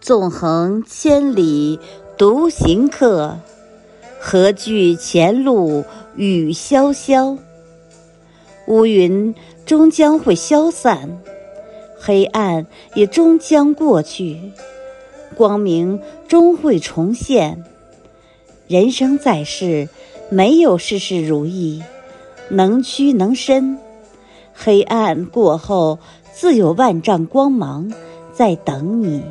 纵横千里独行客何惧前路雨潇潇？乌云终将会消散黑暗也终将过去光明终会重现。人生在世没有事事如意能屈能伸。黑暗过后自有万丈光芒在等你。